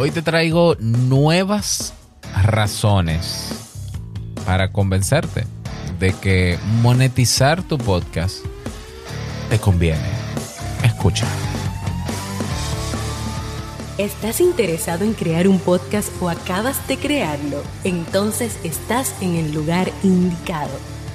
Hoy te traigo nuevas razones para convencerte de que monetizar tu podcast te conviene. Escucha. ¿Estás interesado en crear un podcast o acabas de crearlo? Entonces estás en el lugar indicado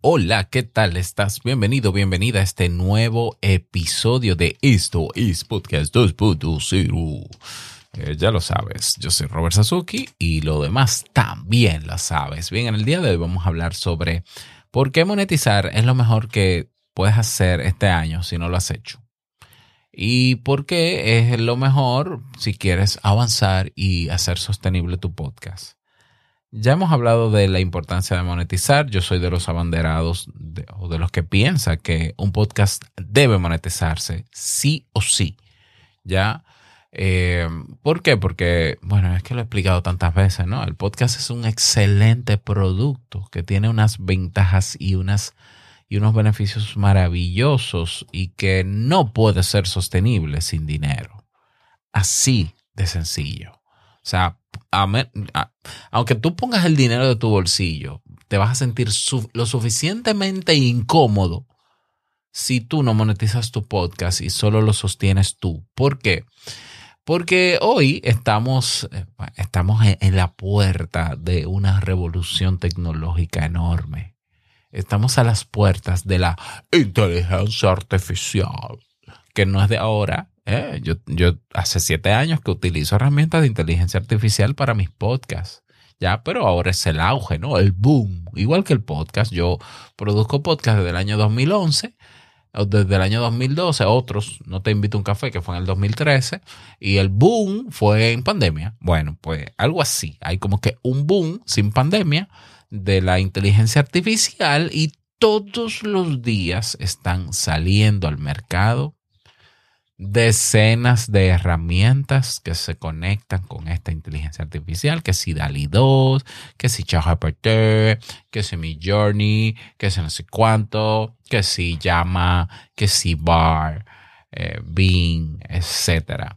Hola, ¿qué tal estás? Bienvenido, bienvenida a este nuevo episodio de Esto es Podcast 2.0. Eh, ya lo sabes, yo soy Robert Sasuki y lo demás también lo sabes. Bien, en el día de hoy vamos a hablar sobre por qué monetizar es lo mejor que puedes hacer este año si no lo has hecho. Y por qué es lo mejor si quieres avanzar y hacer sostenible tu podcast. Ya hemos hablado de la importancia de monetizar. Yo soy de los abanderados o de los que piensa que un podcast debe monetizarse sí o sí. ¿Ya? Eh, ¿Por qué? Porque, bueno, es que lo he explicado tantas veces, ¿no? El podcast es un excelente producto que tiene unas ventajas y, unas, y unos beneficios maravillosos y que no puede ser sostenible sin dinero. Así de sencillo. O sea, aunque tú pongas el dinero de tu bolsillo, te vas a sentir lo suficientemente incómodo si tú no monetizas tu podcast y solo lo sostienes tú. ¿Por qué? Porque hoy estamos, eh, estamos en la puerta de una revolución tecnológica enorme. Estamos a las puertas de la inteligencia artificial, que no es de ahora, eh, yo, yo hace siete años que utilizo herramientas de inteligencia artificial para mis podcasts. Ya, pero ahora es el auge, ¿no? El boom. Igual que el podcast. Yo produzco podcast desde el año 2011 desde el año 2012, otros, no te invito a un café, que fue en el 2013, y el boom fue en pandemia. Bueno, pues algo así. Hay como que un boom sin pandemia de la inteligencia artificial y todos los días están saliendo al mercado decenas de herramientas que se conectan con esta inteligencia artificial, que si DALI 2, que si ChatGPT, que si Mi Journey, que si no sé cuánto, que si Llama, que si Bar, eh, Bing, etc.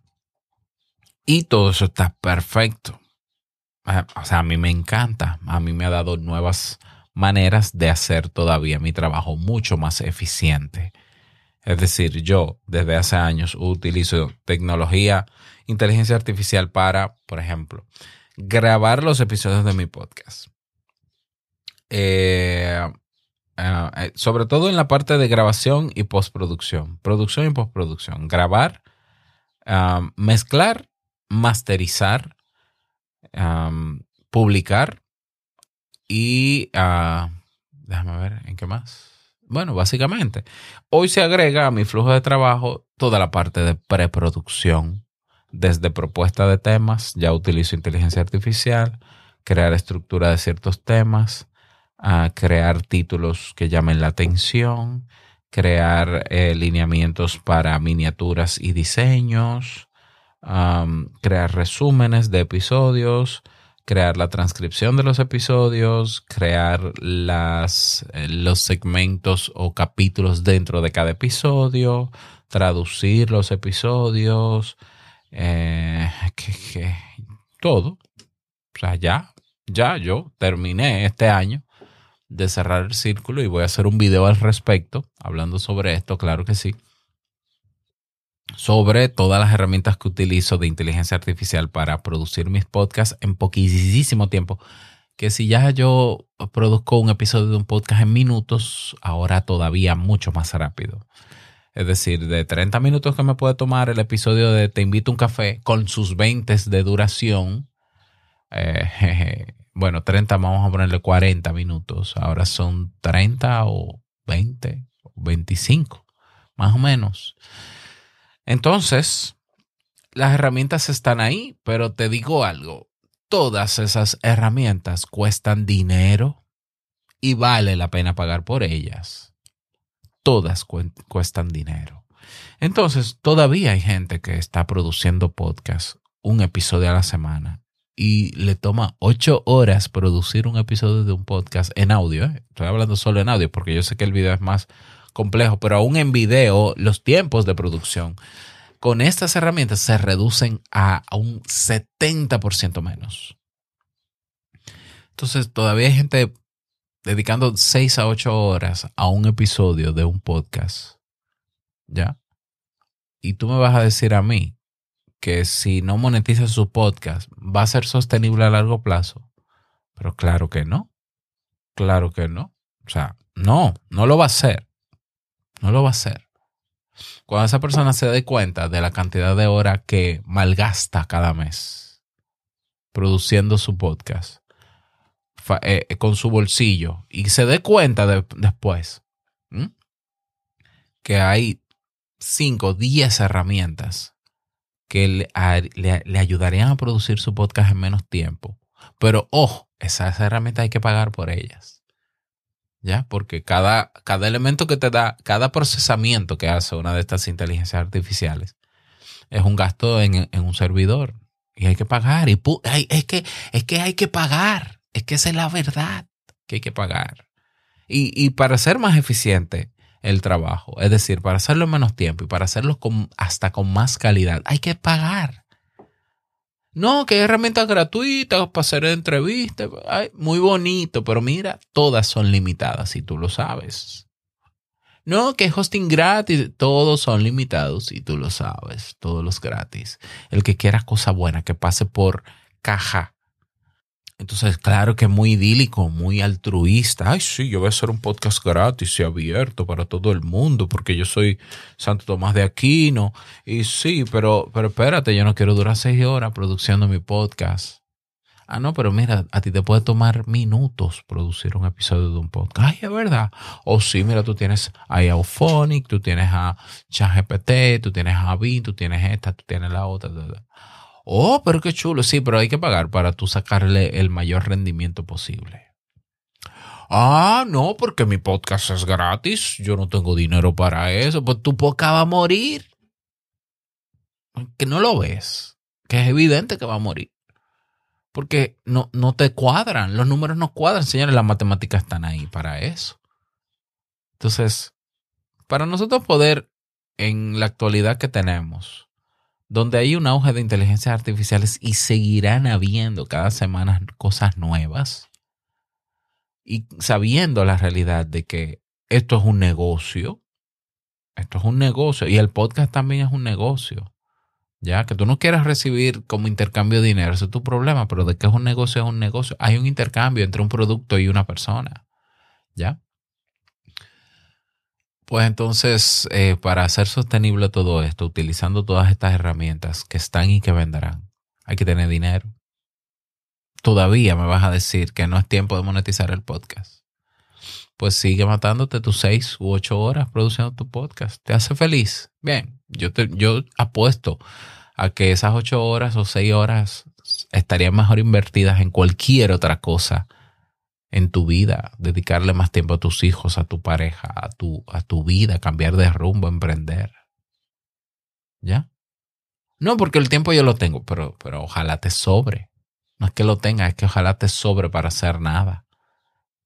Y todo eso está perfecto. Eh, o sea, a mí me encanta. A mí me ha dado nuevas maneras de hacer todavía mi trabajo mucho más eficiente es decir, yo desde hace años utilizo tecnología, inteligencia artificial para, por ejemplo, grabar los episodios de mi podcast. Eh, eh, eh, sobre todo en la parte de grabación y postproducción. Producción y postproducción. Grabar, mezclar, masterizar, publicar y... Ah, déjame ver, ¿en qué más? Bueno, básicamente, hoy se agrega a mi flujo de trabajo toda la parte de preproducción, desde propuesta de temas, ya utilizo inteligencia artificial, crear estructura de ciertos temas, a crear títulos que llamen la atención, crear eh, lineamientos para miniaturas y diseños, crear resúmenes de episodios, crear la transcripción de los episodios, crear las, eh, los segmentos o capítulos dentro de cada episodio, traducir los episodios, eh, todo. O sea, ya, ya yo terminé este año de cerrar el círculo y voy a hacer un video al respecto, hablando sobre esto, claro que sí sobre todas las herramientas que utilizo de inteligencia artificial para producir mis podcasts en poquísimo tiempo. Que si ya yo produzco un episodio de un podcast en minutos, ahora todavía mucho más rápido. Es decir, de 30 minutos que me puede tomar el episodio de Te invito a un café con sus 20 de duración. Eh, bueno, 30, vamos a ponerle 40 minutos. Ahora son 30 o 20 o 25, más o menos. Entonces, las herramientas están ahí, pero te digo algo, todas esas herramientas cuestan dinero y vale la pena pagar por ellas. Todas cuestan dinero. Entonces, todavía hay gente que está produciendo podcast, un episodio a la semana, y le toma ocho horas producir un episodio de un podcast en audio. ¿eh? Estoy hablando solo en audio porque yo sé que el video es más complejo, pero aún en video los tiempos de producción con estas herramientas se reducen a un 70% menos. Entonces, todavía hay gente dedicando 6 a 8 horas a un episodio de un podcast. ¿Ya? Y tú me vas a decir a mí que si no monetiza su podcast va a ser sostenible a largo plazo. Pero claro que no. Claro que no. O sea, no, no lo va a hacer. No lo va a hacer. Cuando esa persona se dé cuenta de la cantidad de horas que malgasta cada mes produciendo su podcast eh, con su bolsillo y se dé cuenta después que hay 5, 10 herramientas que le, le, ayudarían a producir su podcast en menos tiempo. Pero ojo, esas herramientas hay que pagar por ellas. ¿Ya? Porque cada, cada elemento que te da, cada procesamiento que hace una de estas inteligencias artificiales es un gasto en, un servidor y hay que pagar. Y es, que, es que hay que pagar. Es que esa es la verdad que hay que pagar. Y, y para ser más eficiente el trabajo, es decir, para hacerlo en menos tiempo y para hacerlo con, hasta con más calidad, hay que pagar. No, que hay herramientas gratuitas para hacer entrevistas. muy bonito, pero mira, todas son limitadas y tú lo sabes. No, que hosting gratis, todos son limitados y tú lo sabes, todos los gratis. El que quiera cosa buena, que pase por caja entonces, claro que es muy idílico, muy altruista. Ay, sí, yo voy a hacer un podcast gratis y abierto para todo el mundo porque yo soy Santo Tomás de Aquino. Y sí, pero, pero espérate, yo no quiero durar seis horas produciendo mi podcast. Ah, no, pero mira, a ti te puede tomar minutos producir un episodio de un podcast. Ay, es verdad. O sí, mira, tú tienes a Auphonic, tú tienes a ChatGPT, tú tienes a Vin, tú tienes esta, tú tienes la otra. Oh, pero qué chulo. Sí, pero hay que pagar para tú sacarle el mayor rendimiento posible. Ah, no, porque mi podcast es gratis. Yo no tengo dinero para eso. Pues tu podcast va a morir. Que no lo ves. Que es evidente que va a morir. Porque no, no te cuadran. Los números no cuadran. Señores, las matemáticas están ahí para eso. Entonces, para nosotros poder, en la actualidad que tenemos, donde hay un auge de inteligencias artificiales y seguirán habiendo cada semana cosas nuevas y sabiendo la realidad de que esto es un negocio, esto es un negocio y el podcast también es un negocio. Ya, que tú no quieras recibir como intercambio de dinero, ese es tu problema, pero de que es un negocio es un negocio. Hay un intercambio entre un producto y una persona. ¿Ya? Pues entonces, eh, para hacer sostenible todo esto, utilizando todas estas herramientas que están y que vendrán, hay que tener dinero. Todavía me vas a decir que no es tiempo de monetizar el podcast. Pues sigue matándote tus seis u ocho horas produciendo tu podcast. ¿Te hace feliz? Bien, yo, te, yo apuesto a que esas ocho horas o seis horas estarían mejor invertidas en cualquier otra cosa en tu vida, dedicarle más tiempo a tus hijos, a tu pareja, a tu, a tu vida, cambiar de rumbo, emprender. ¿Ya? No, porque el tiempo yo lo tengo, pero, pero ojalá te sobre. No es que lo tenga, es que ojalá te sobre para hacer nada.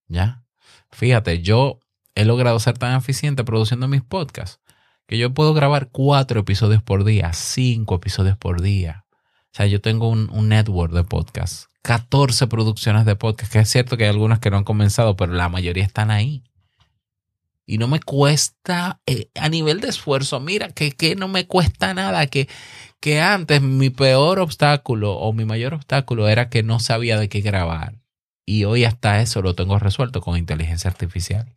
¿Ya? Fíjate, yo he logrado ser tan eficiente produciendo mis podcasts que yo puedo grabar cuatro episodios por día, cinco episodios por día. O sea, yo tengo un, un network de podcasts 14 producciones de podcast, que es cierto que hay algunas que no han comenzado, pero la mayoría están ahí. Y no me cuesta, eh, a nivel de esfuerzo, mira, que, que no me cuesta nada, que, que antes mi peor obstáculo o mi mayor obstáculo era que no sabía de qué grabar. Y hoy hasta eso lo tengo resuelto con inteligencia artificial.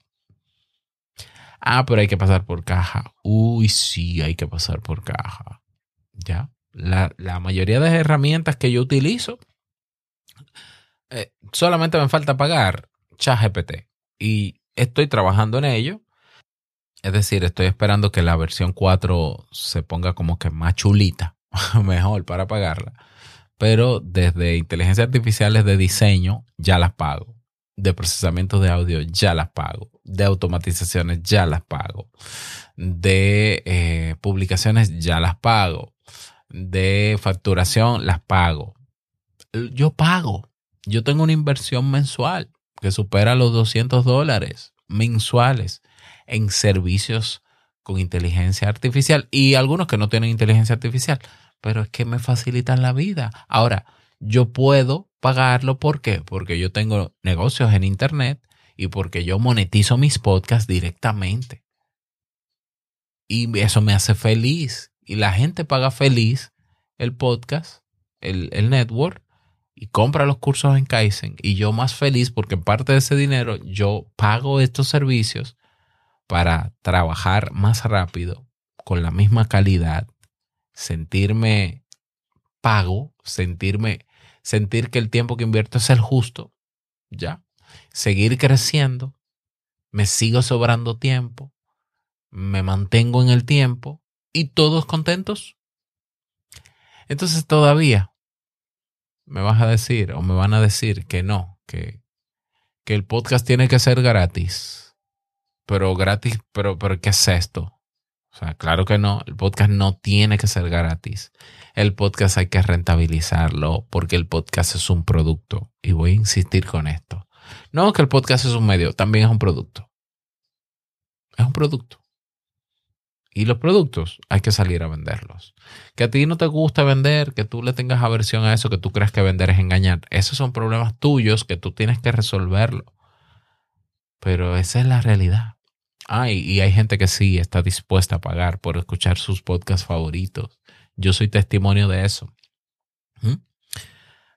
Ah, pero hay que pasar por caja. Uy, sí, hay que pasar por caja. ¿Ya? La, la mayoría de las herramientas que yo utilizo eh, solamente me falta pagar ChatGPT y estoy trabajando en ello. Es decir, estoy esperando que la versión 4 se ponga como que más chulita mejor para pagarla. Pero desde inteligencias artificiales de diseño ya las pago. De procesamiento de audio ya las pago. De automatizaciones ya las pago. De eh, publicaciones ya las pago. De facturación las pago. Yo pago. Yo tengo una inversión mensual que supera los 200 dólares mensuales en servicios con inteligencia artificial y algunos que no tienen inteligencia artificial, pero es que me facilitan la vida. Ahora, yo puedo pagarlo, ¿por qué? Porque yo tengo negocios en Internet y porque yo monetizo mis podcasts directamente. Y eso me hace feliz. Y la gente paga feliz el podcast, el, el network, y compra los cursos en Kaizen. Y yo más feliz porque parte de ese dinero yo pago estos servicios para trabajar más rápido, con la misma calidad, sentirme pago, sentirme, sentir que el tiempo que invierto es el justo, ¿ya? Seguir creciendo, me sigo sobrando tiempo, me mantengo en el tiempo y todos contentos. Entonces todavía me vas a decir o me van a decir que no, que, que el podcast tiene que ser gratis pero gratis, pero, pero ¿qué es esto? O sea, claro que no, el podcast no tiene que ser gratis. El podcast hay que rentabilizarlo porque el podcast es un producto. Y voy a insistir con esto. No que el podcast es un medio, también es un producto. Es un producto. Y los productos hay que salir a venderlos. Que a ti no te gusta vender, que tú le tengas aversión a eso, que tú creas que vender es engañar. Esos son problemas tuyos que tú tienes que resolverlo. Pero esa es la realidad. Ah, y, hay gente que sí está dispuesta a pagar por escuchar sus podcasts favoritos. Yo soy testimonio de eso. ¿Mm?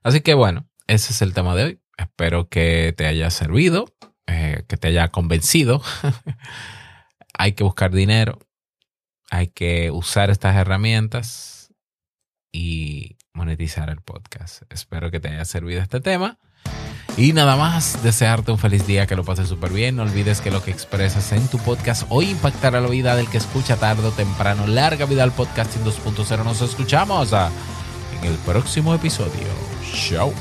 Así que bueno, ese es el tema de hoy. Espero que te haya servido, eh, que te haya convencido. hay que buscar dinero, hay que usar estas herramientas y monetizar el podcast. Espero que te haya servido este tema. Y nada más, desearte un feliz día, que lo pases súper bien. No olvides que lo que expresas en tu podcast hoy impactará la vida del que escucha tarde o temprano. Larga vida al podcasting 2.0. Nos escuchamos ah, en el próximo episodio. Chao.